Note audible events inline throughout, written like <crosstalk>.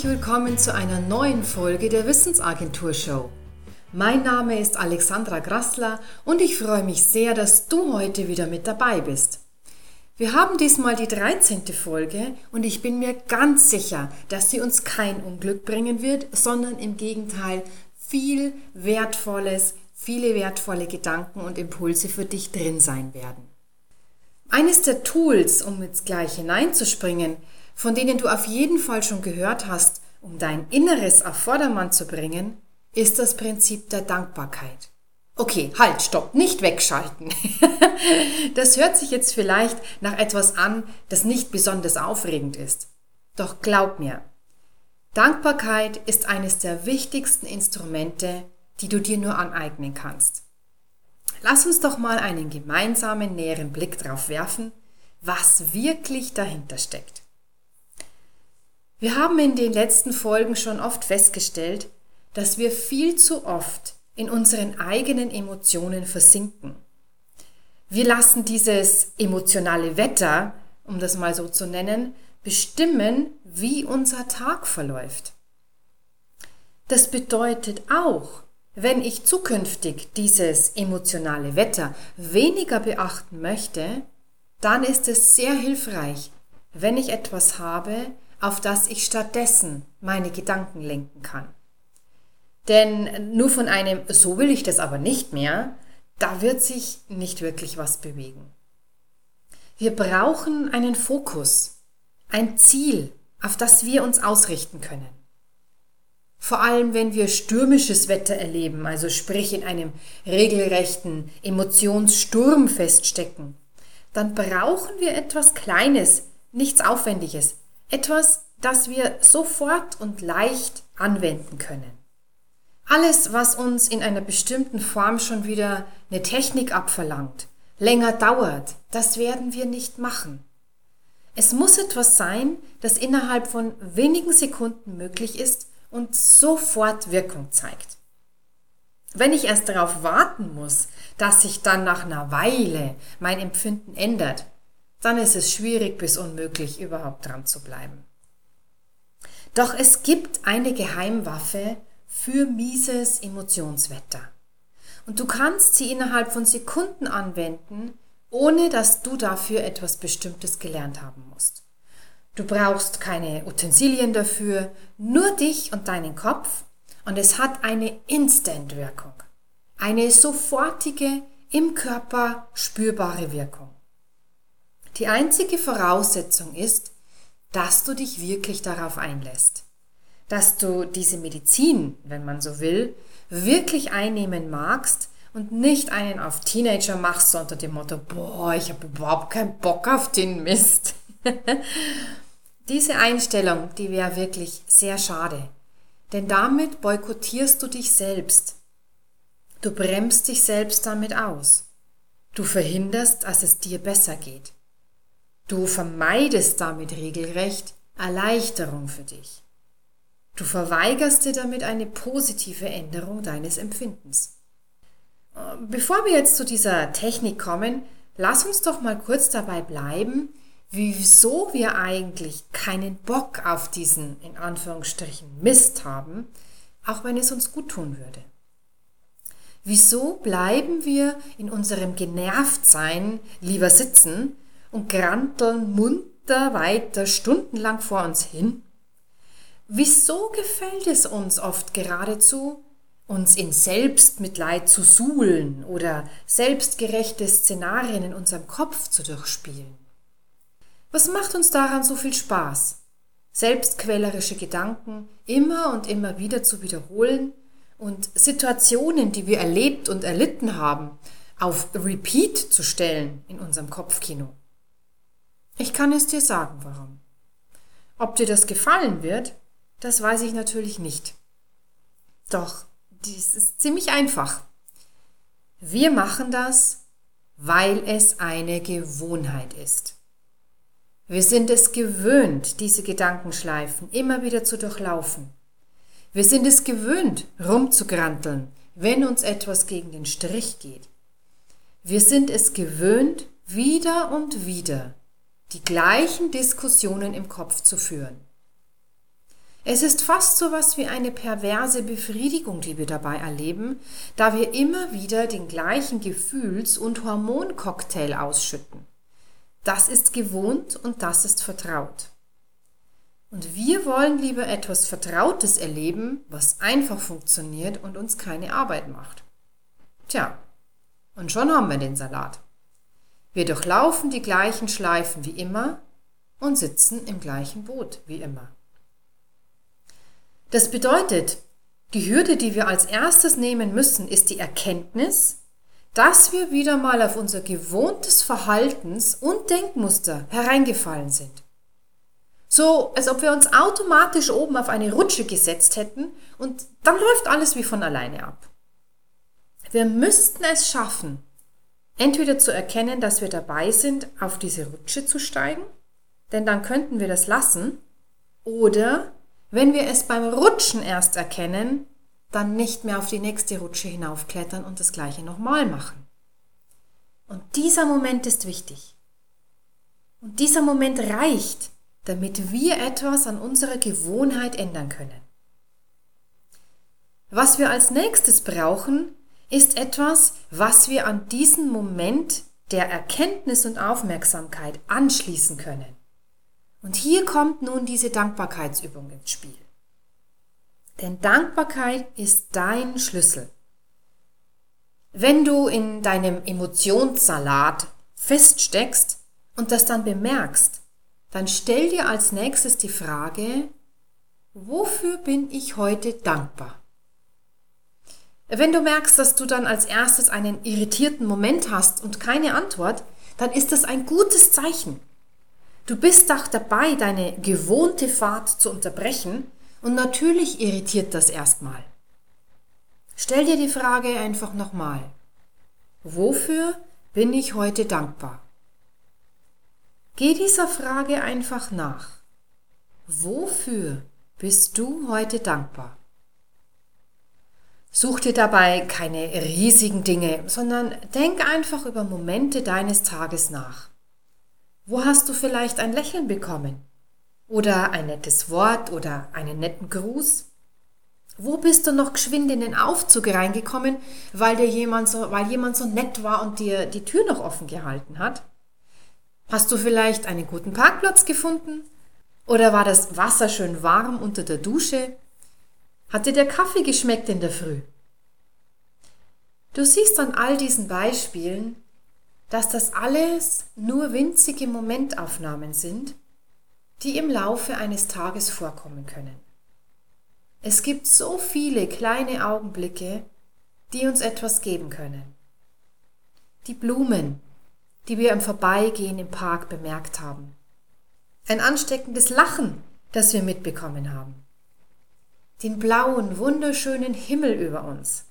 Herzlich willkommen zu einer neuen Folge der Wissensagentur Show. Mein Name ist Alexandra Grassler und ich freue mich sehr, dass du heute wieder mit dabei bist. Wir haben diesmal die 13. Folge und ich bin mir ganz sicher, dass sie uns kein Unglück bringen wird, sondern im Gegenteil viel Wertvolles, viele wertvolle Gedanken und Impulse für dich drin sein werden. Eines der Tools, um jetzt gleich hineinzuspringen, von denen du auf jeden Fall schon gehört hast, um dein Inneres auf Vordermann zu bringen, ist das Prinzip der Dankbarkeit. Okay, halt, stopp, nicht wegschalten. <laughs> das hört sich jetzt vielleicht nach etwas an, das nicht besonders aufregend ist. Doch glaub mir, Dankbarkeit ist eines der wichtigsten Instrumente, die du dir nur aneignen kannst. Lass uns doch mal einen gemeinsamen näheren Blick drauf werfen, was wirklich dahinter steckt. Wir haben in den letzten Folgen schon oft festgestellt, dass wir viel zu oft in unseren eigenen Emotionen versinken. Wir lassen dieses emotionale Wetter, um das mal so zu nennen, bestimmen, wie unser Tag verläuft. Das bedeutet auch, wenn ich zukünftig dieses emotionale Wetter weniger beachten möchte, dann ist es sehr hilfreich, wenn ich etwas habe, auf das ich stattdessen meine Gedanken lenken kann. Denn nur von einem so will ich das aber nicht mehr, da wird sich nicht wirklich was bewegen. Wir brauchen einen Fokus, ein Ziel, auf das wir uns ausrichten können. Vor allem, wenn wir stürmisches Wetter erleben, also sprich in einem regelrechten Emotionssturm feststecken, dann brauchen wir etwas Kleines, nichts Aufwendiges, etwas, das wir sofort und leicht anwenden können. Alles, was uns in einer bestimmten Form schon wieder eine Technik abverlangt, länger dauert, das werden wir nicht machen. Es muss etwas sein, das innerhalb von wenigen Sekunden möglich ist und sofort Wirkung zeigt. Wenn ich erst darauf warten muss, dass sich dann nach einer Weile mein Empfinden ändert, dann ist es schwierig bis unmöglich, überhaupt dran zu bleiben. Doch es gibt eine Geheimwaffe für mieses Emotionswetter. Und du kannst sie innerhalb von Sekunden anwenden, ohne dass du dafür etwas Bestimmtes gelernt haben musst. Du brauchst keine Utensilien dafür, nur dich und deinen Kopf und es hat eine Instant-Wirkung. Eine sofortige, im Körper spürbare Wirkung. Die einzige Voraussetzung ist, dass du dich wirklich darauf einlässt. Dass du diese Medizin, wenn man so will, wirklich einnehmen magst und nicht einen auf Teenager machst unter dem Motto, boah, ich habe überhaupt keinen Bock auf den Mist. <laughs> Diese Einstellung, die wäre wirklich sehr schade, denn damit boykottierst du dich selbst. Du bremst dich selbst damit aus. Du verhinderst, dass es dir besser geht. Du vermeidest damit regelrecht Erleichterung für dich. Du verweigerst dir damit eine positive Änderung deines Empfindens. Bevor wir jetzt zu dieser Technik kommen, lass uns doch mal kurz dabei bleiben, wieso wir eigentlich keinen Bock auf diesen in Anführungsstrichen Mist haben, auch wenn es uns gut tun würde. Wieso bleiben wir in unserem Genervtsein lieber sitzen, und granteln munter weiter stundenlang vor uns hin? Wieso gefällt es uns oft geradezu, uns in Selbstmitleid zu suhlen oder selbstgerechte Szenarien in unserem Kopf zu durchspielen? Was macht uns daran so viel Spaß? Selbstquälerische Gedanken immer und immer wieder zu wiederholen und Situationen, die wir erlebt und erlitten haben, auf Repeat zu stellen in unserem Kopfkino. Ich kann es dir sagen, warum. Ob dir das gefallen wird, das weiß ich natürlich nicht. Doch, dies ist ziemlich einfach. Wir machen das, weil es eine Gewohnheit ist. Wir sind es gewöhnt, diese Gedankenschleifen immer wieder zu durchlaufen. Wir sind es gewöhnt, rumzugranteln, wenn uns etwas gegen den Strich geht. Wir sind es gewöhnt, wieder und wieder die gleichen Diskussionen im Kopf zu führen. Es ist fast so was wie eine perverse Befriedigung, die wir dabei erleben, da wir immer wieder den gleichen Gefühls- und Hormoncocktail ausschütten. Das ist gewohnt und das ist vertraut. Und wir wollen lieber etwas Vertrautes erleben, was einfach funktioniert und uns keine Arbeit macht. Tja, und schon haben wir den Salat. Wir durchlaufen die gleichen Schleifen wie immer und sitzen im gleichen Boot wie immer. Das bedeutet, die Hürde, die wir als erstes nehmen müssen, ist die Erkenntnis, dass wir wieder mal auf unser gewohntes Verhaltens- und Denkmuster hereingefallen sind. So, als ob wir uns automatisch oben auf eine Rutsche gesetzt hätten und dann läuft alles wie von alleine ab. Wir müssten es schaffen, entweder zu erkennen, dass wir dabei sind, auf diese Rutsche zu steigen, denn dann könnten wir das lassen, oder wenn wir es beim Rutschen erst erkennen, dann nicht mehr auf die nächste Rutsche hinaufklettern und das gleiche nochmal machen. Und dieser Moment ist wichtig. Und dieser Moment reicht, damit wir etwas an unserer Gewohnheit ändern können. Was wir als nächstes brauchen, ist etwas, was wir an diesen Moment der Erkenntnis und Aufmerksamkeit anschließen können. Und hier kommt nun diese Dankbarkeitsübung ins Spiel. Denn Dankbarkeit ist dein Schlüssel. Wenn du in deinem Emotionssalat feststeckst und das dann bemerkst, dann stell dir als nächstes die Frage, wofür bin ich heute dankbar? Wenn du merkst, dass du dann als erstes einen irritierten Moment hast und keine Antwort, dann ist das ein gutes Zeichen. Du bist doch dabei, deine gewohnte Fahrt zu unterbrechen und natürlich irritiert das erstmal. Stell dir die Frage einfach nochmal. Wofür bin ich heute dankbar? Geh dieser Frage einfach nach. Wofür bist du heute dankbar? Such dir dabei keine riesigen Dinge, sondern denk einfach über Momente deines Tages nach. Wo hast du vielleicht ein Lächeln bekommen? Oder ein nettes Wort oder einen netten Gruß? Wo bist du noch geschwind in den Aufzug reingekommen, weil dir jemand so, weil jemand so nett war und dir die Tür noch offen gehalten hat? Hast du vielleicht einen guten Parkplatz gefunden? Oder war das Wasser schön warm unter der Dusche? Hat dir der Kaffee geschmeckt in der Früh? Du siehst an all diesen Beispielen, dass das alles nur winzige Momentaufnahmen sind, die im Laufe eines Tages vorkommen können. Es gibt so viele kleine Augenblicke, die uns etwas geben können. Die Blumen, die wir im Vorbeigehen im Park bemerkt haben. Ein ansteckendes Lachen, das wir mitbekommen haben. Den blauen, wunderschönen Himmel über uns.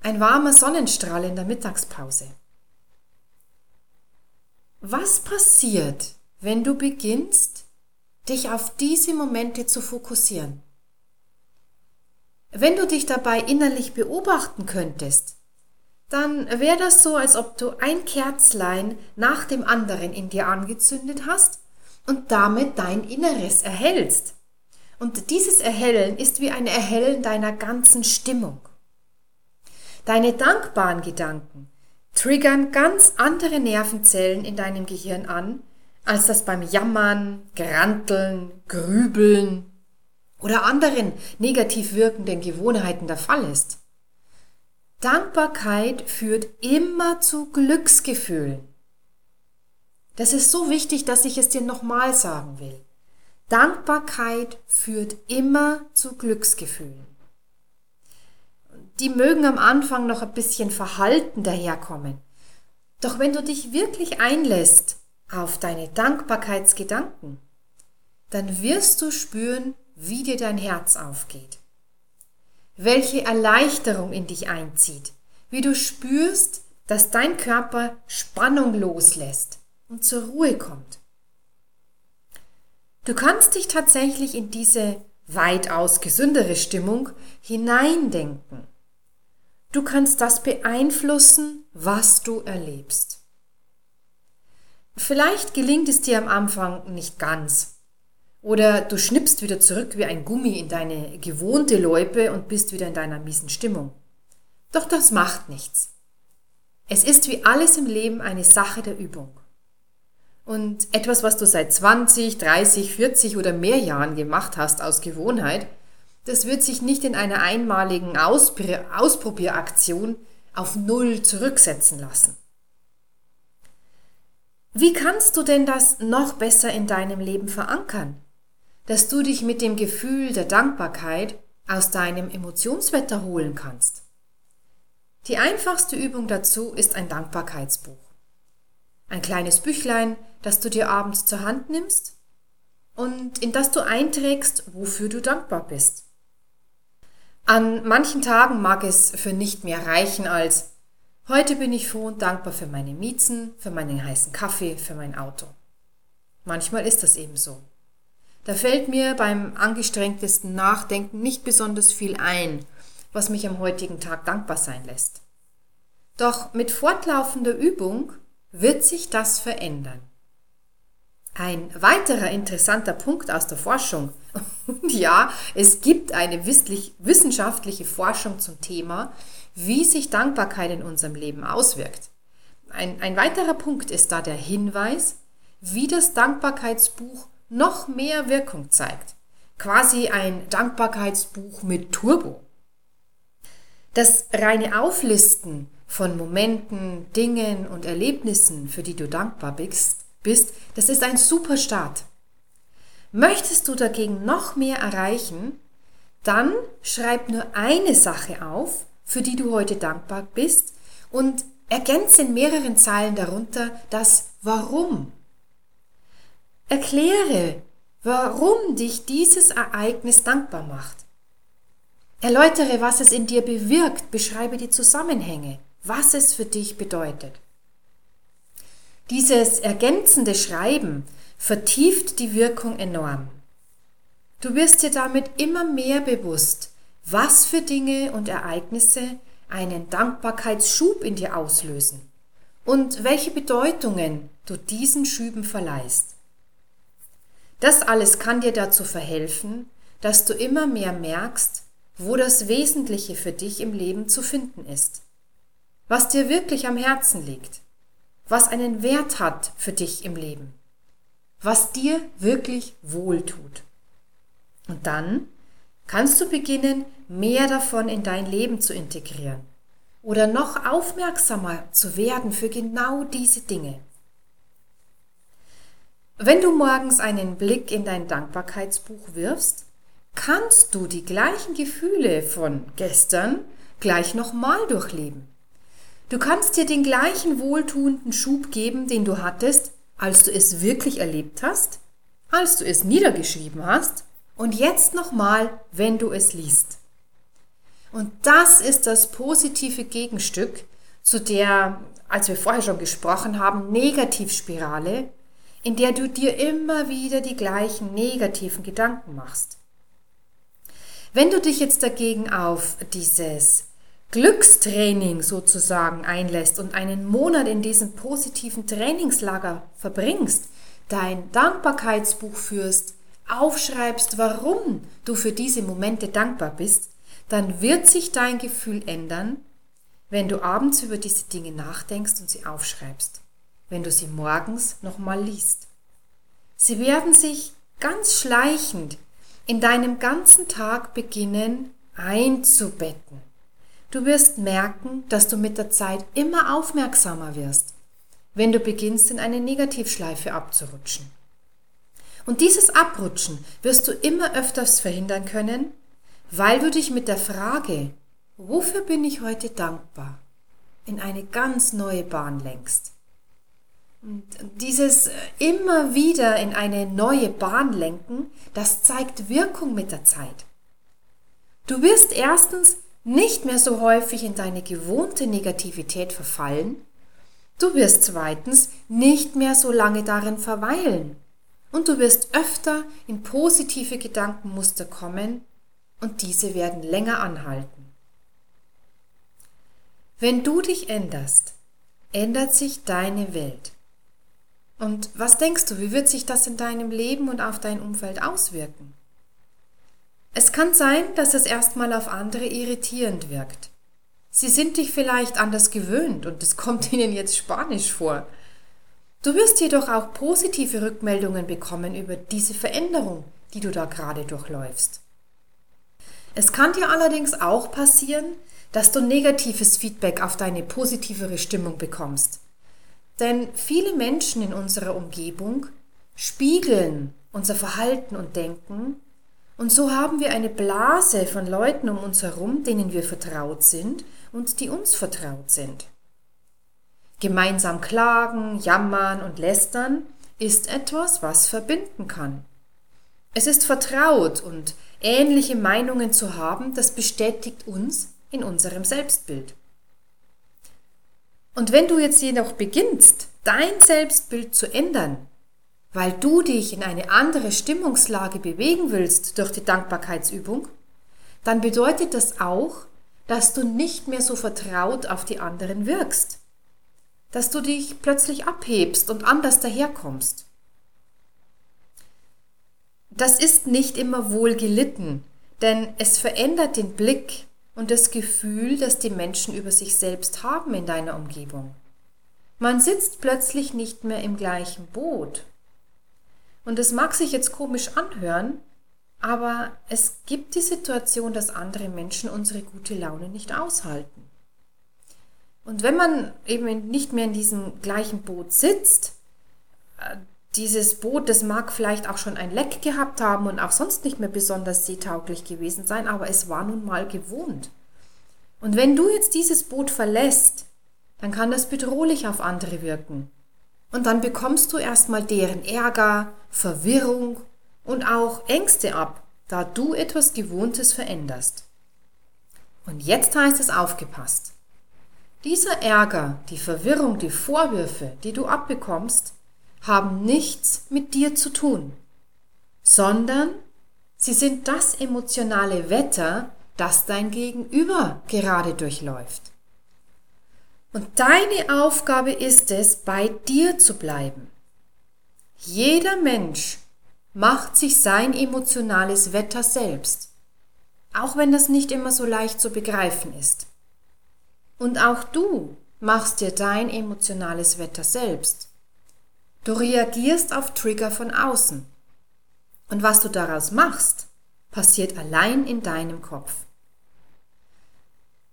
Ein warmer Sonnenstrahl in der Mittagspause. Was passiert, wenn du beginnst, dich auf diese Momente zu fokussieren? Wenn du dich dabei innerlich beobachten könntest, dann wäre das so, als ob du ein Kerzlein nach dem anderen in dir angezündet hast und damit dein Inneres erhellst. Und dieses Erhellen ist wie ein Erhellen deiner ganzen Stimmung. Deine dankbaren Gedanken triggern ganz andere Nervenzellen in deinem Gehirn an, als das beim Jammern, Granteln, Grübeln oder anderen negativ wirkenden Gewohnheiten der Fall ist. Dankbarkeit führt immer zu Glücksgefühlen. Das ist so wichtig, dass ich es dir nochmal sagen will. Dankbarkeit führt immer zu Glücksgefühlen. Die mögen am Anfang noch ein bisschen verhalten daherkommen. Doch wenn du dich wirklich einlässt auf deine Dankbarkeitsgedanken, dann wirst du spüren, wie dir dein Herz aufgeht welche Erleichterung in dich einzieht, wie du spürst, dass dein Körper Spannung loslässt und zur Ruhe kommt. Du kannst dich tatsächlich in diese weitaus gesündere Stimmung hineindenken. Du kannst das beeinflussen, was du erlebst. Vielleicht gelingt es dir am Anfang nicht ganz Oder du schnippst wieder zurück wie ein Gummi in deine gewohnte Loipe und bist wieder in deiner miesen Stimmung. Doch das macht nichts. Es ist wie alles im Leben eine Sache der Übung. Und etwas, was du seit 20, 30, 40 oder mehr Jahren gemacht hast aus Gewohnheit, das wird sich nicht in einer einmaligen Ausprobieraktion auf Null zurücksetzen lassen. Wie kannst du denn das noch besser in deinem Leben verankern? Dass du dich mit dem Gefühl der Dankbarkeit aus deinem Emotionswetter holen kannst. Die einfachste Übung dazu ist ein Dankbarkeitsbuch. Ein kleines Büchlein, das du dir abends zur Hand nimmst und in das du einträgst, wofür du dankbar bist. An manchen Tagen mag es für nicht mehr reichen als Heute bin ich froh und dankbar für meine Miezen, für meinen heißen Kaffee, für mein Auto. Manchmal ist das eben so. Da fällt mir beim angestrengtesten Nachdenken nicht besonders viel ein, was mich am heutigen Tag dankbar sein lässt. Doch mit fortlaufender Übung wird sich das verändern. Ein weiterer interessanter Punkt aus der Forschung, und <laughs> ja, es gibt eine wissenschaftliche Forschung zum Thema, wie sich Dankbarkeit in unserem Leben auswirkt. Ein, ein weiterer Punkt ist da der Hinweis, wie das Dankbarkeitsbuch noch mehr Wirkung zeigt. Quasi ein Dankbarkeitsbuch mit Turbo. Das reine Auflisten von Momenten, Dingen und Erlebnissen, für die du dankbar bist, bist, das ist ein super Start. Möchtest du dagegen noch mehr erreichen, dann schreib nur eine Sache auf, für die du heute dankbar bist und ergänze in mehreren Zeilen darunter das Warum. Erkläre, warum dich dieses Ereignis dankbar macht. Erläutere, was es in dir bewirkt, beschreibe die Zusammenhänge, was es für dich bedeutet. Dieses ergänzende Schreiben vertieft die Wirkung enorm. Du wirst dir damit immer mehr bewusst, was für Dinge und Ereignisse einen Dankbarkeitsschub in dir auslösen und welche Bedeutungen du diesen Schüben verleihst. Das alles kann dir dazu verhelfen, dass du immer mehr merkst, wo das Wesentliche für dich im Leben zu finden ist, was dir wirklich am Herzen liegt, was einen Wert hat für dich im Leben, was dir wirklich wohltut. Und dann kannst du beginnen, mehr davon in dein Leben zu integrieren oder noch aufmerksamer zu werden für genau diese Dinge. Wenn du morgens einen Blick in dein Dankbarkeitsbuch wirfst, kannst du die gleichen Gefühle von gestern gleich nochmal durchleben. Du kannst dir den gleichen wohltuenden Schub geben, den du hattest, als du es wirklich erlebt hast, als du es niedergeschrieben hast und jetzt nochmal, wenn du es liest. Und das ist das positive Gegenstück zu der, als wir vorher schon gesprochen haben, Negativspirale, in der du dir immer wieder die gleichen negativen Gedanken machst. Wenn du dich jetzt dagegen auf dieses Glückstraining sozusagen einlässt und einen Monat in diesem positiven Trainingslager verbringst, dein Dankbarkeitsbuch führst, aufschreibst, warum du für diese Momente dankbar bist, dann wird sich dein Gefühl ändern, wenn du abends über diese Dinge nachdenkst und sie aufschreibst, wenn du sie morgens nochmal liest. Sie werden sich ganz schleichend in deinem ganzen Tag beginnen einzubetten. Du wirst merken, dass du mit der Zeit immer aufmerksamer wirst, wenn du beginnst in eine Negativschleife abzurutschen. Und dieses Abrutschen wirst du immer öfters verhindern können, weil du dich mit der Frage, wofür bin ich heute dankbar, in eine ganz neue Bahn lenkst. Und dieses immer wieder in eine neue Bahn lenken, das zeigt Wirkung mit der Zeit. Du wirst erstens nicht mehr so häufig in deine gewohnte Negativität verfallen, du wirst zweitens nicht mehr so lange darin verweilen und du wirst öfter in positive Gedankenmuster kommen und diese werden länger anhalten. Wenn du dich änderst, ändert sich deine Welt. Und was denkst du, wie wird sich das in deinem Leben und auf dein Umfeld auswirken? Es kann sein, dass es erstmal auf andere irritierend wirkt. Sie sind dich vielleicht anders gewöhnt und es kommt <laughs> ihnen jetzt spanisch vor. Du wirst jedoch auch positive Rückmeldungen bekommen über diese Veränderung, die du da gerade durchläufst. Es kann dir allerdings auch passieren, dass du negatives Feedback auf deine positivere Stimmung bekommst. Denn viele Menschen in unserer Umgebung spiegeln unser Verhalten und Denken und so haben wir eine Blase von Leuten um uns herum, denen wir vertraut sind und die uns vertraut sind. Gemeinsam klagen, jammern und lästern ist etwas, was verbinden kann. Es ist vertraut und ähnliche Meinungen zu haben, das bestätigt uns in unserem Selbstbild. Und wenn du jetzt jedoch beginnst, dein Selbstbild zu ändern, weil du dich in eine andere Stimmungslage bewegen willst durch die Dankbarkeitsübung, dann bedeutet das auch, dass du nicht mehr so vertraut auf die anderen wirkst, dass du dich plötzlich abhebst und anders daherkommst. Das ist nicht immer wohl gelitten, denn es verändert den Blick und das Gefühl, das die Menschen über sich selbst haben in deiner Umgebung. Man sitzt plötzlich nicht mehr im gleichen Boot und es mag sich jetzt komisch anhören, aber es gibt die Situation, dass andere Menschen unsere gute Laune nicht aushalten. Und wenn man eben nicht mehr in diesem gleichen Boot sitzt, äh, dieses Boot, das mag vielleicht auch schon ein Leck gehabt haben und auch sonst nicht mehr besonders seetauglich gewesen sein, aber es war nun mal gewohnt. Und wenn du jetzt dieses Boot verlässt, dann kann das bedrohlich auf andere wirken. Und dann bekommst du erstmal deren Ärger, Verwirrung und auch Ängste ab, da du etwas Gewohntes veränderst. Und jetzt heißt es aufgepasst. Dieser Ärger, die Verwirrung, die Vorwürfe, die du abbekommst, haben nichts mit dir zu tun, sondern sie sind das emotionale Wetter, das dein Gegenüber gerade durchläuft. Und deine Aufgabe ist es, bei dir zu bleiben. Jeder Mensch macht sich sein emotionales Wetter selbst, auch wenn das nicht immer so leicht zu begreifen ist. Und auch du machst dir dein emotionales Wetter selbst. Du reagierst auf Trigger von außen. Und was du daraus machst, passiert allein in deinem Kopf.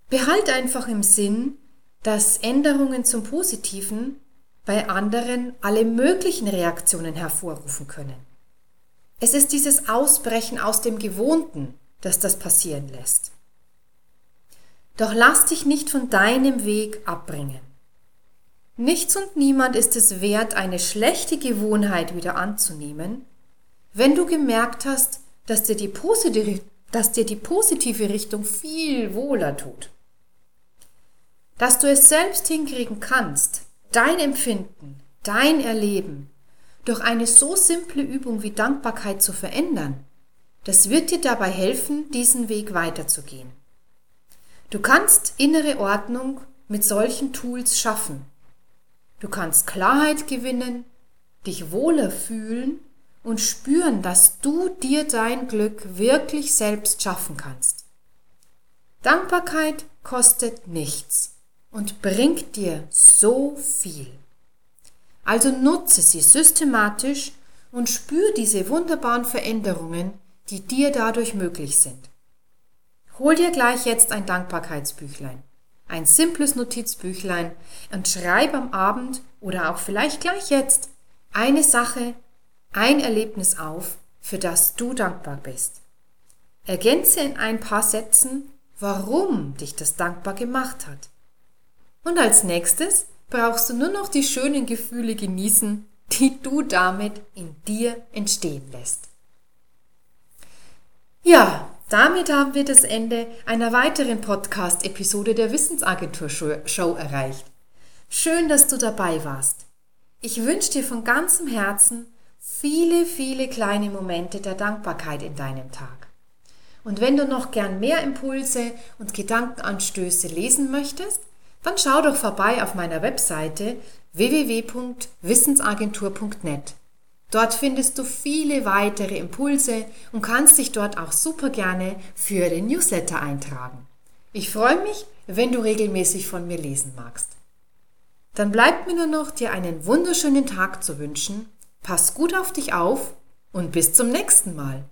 Behalt einfach im Sinn, dass Änderungen zum Positiven bei anderen alle möglichen Reaktionen hervorrufen können. Es ist dieses Ausbrechen aus dem Gewohnten, das das passieren lässt. Doch lass dich nicht von deinem Weg abbringen. Nichts und niemand ist es wert, eine schlechte Gewohnheit wieder anzunehmen, wenn du gemerkt hast, dass dir die positive, dass dir die positive Richtung viel wohler tut dass du es selbst hinkriegen kannst, dein Empfinden, dein Erleben durch eine so simple Übung wie Dankbarkeit zu verändern, das wird dir dabei helfen, diesen Weg weiterzugehen. Du kannst innere Ordnung mit solchen Tools schaffen. Du kannst Klarheit gewinnen, dich wohler fühlen und spüren, dass du dir dein Glück wirklich selbst schaffen kannst. Dankbarkeit kostet nichts und bringt dir so viel. Also nutze sie systematisch und spür diese wunderbaren Veränderungen, die dir dadurch möglich sind. Hol dir gleich jetzt ein Dankbarkeitsbüchlein, ein simples Notizbüchlein und schreib am Abend oder auch vielleicht gleich jetzt eine Sache, ein Erlebnis auf, für das du dankbar bist. Ergänze in ein paar Sätzen, warum dich das dankbar gemacht hat. Und als nächstes brauchst du nur noch die schönen Gefühle genießen, die du damit in dir entstehen lässt. Ja, damit haben wir das Ende einer weiteren Podcast-Episode der Wissensagentur Show erreicht. Schön, dass du dabei warst. Ich wünsche dir von ganzem Herzen viele, viele kleine Momente der Dankbarkeit in deinem Tag. Und wenn du noch gern mehr Impulse und Gedankenanstöße lesen möchtest, Dann schau doch vorbei auf meiner Webseite www.wissensagentur.net. Dort findest du viele weitere Impulse und kannst dich dort auch super gerne für den Newsletter eintragen. Ich freue mich, wenn du regelmäßig von mir lesen magst. Dann bleibt mir nur noch, dir einen wunderschönen Tag zu wünschen. Pass gut auf dich auf und bis zum nächsten Mal.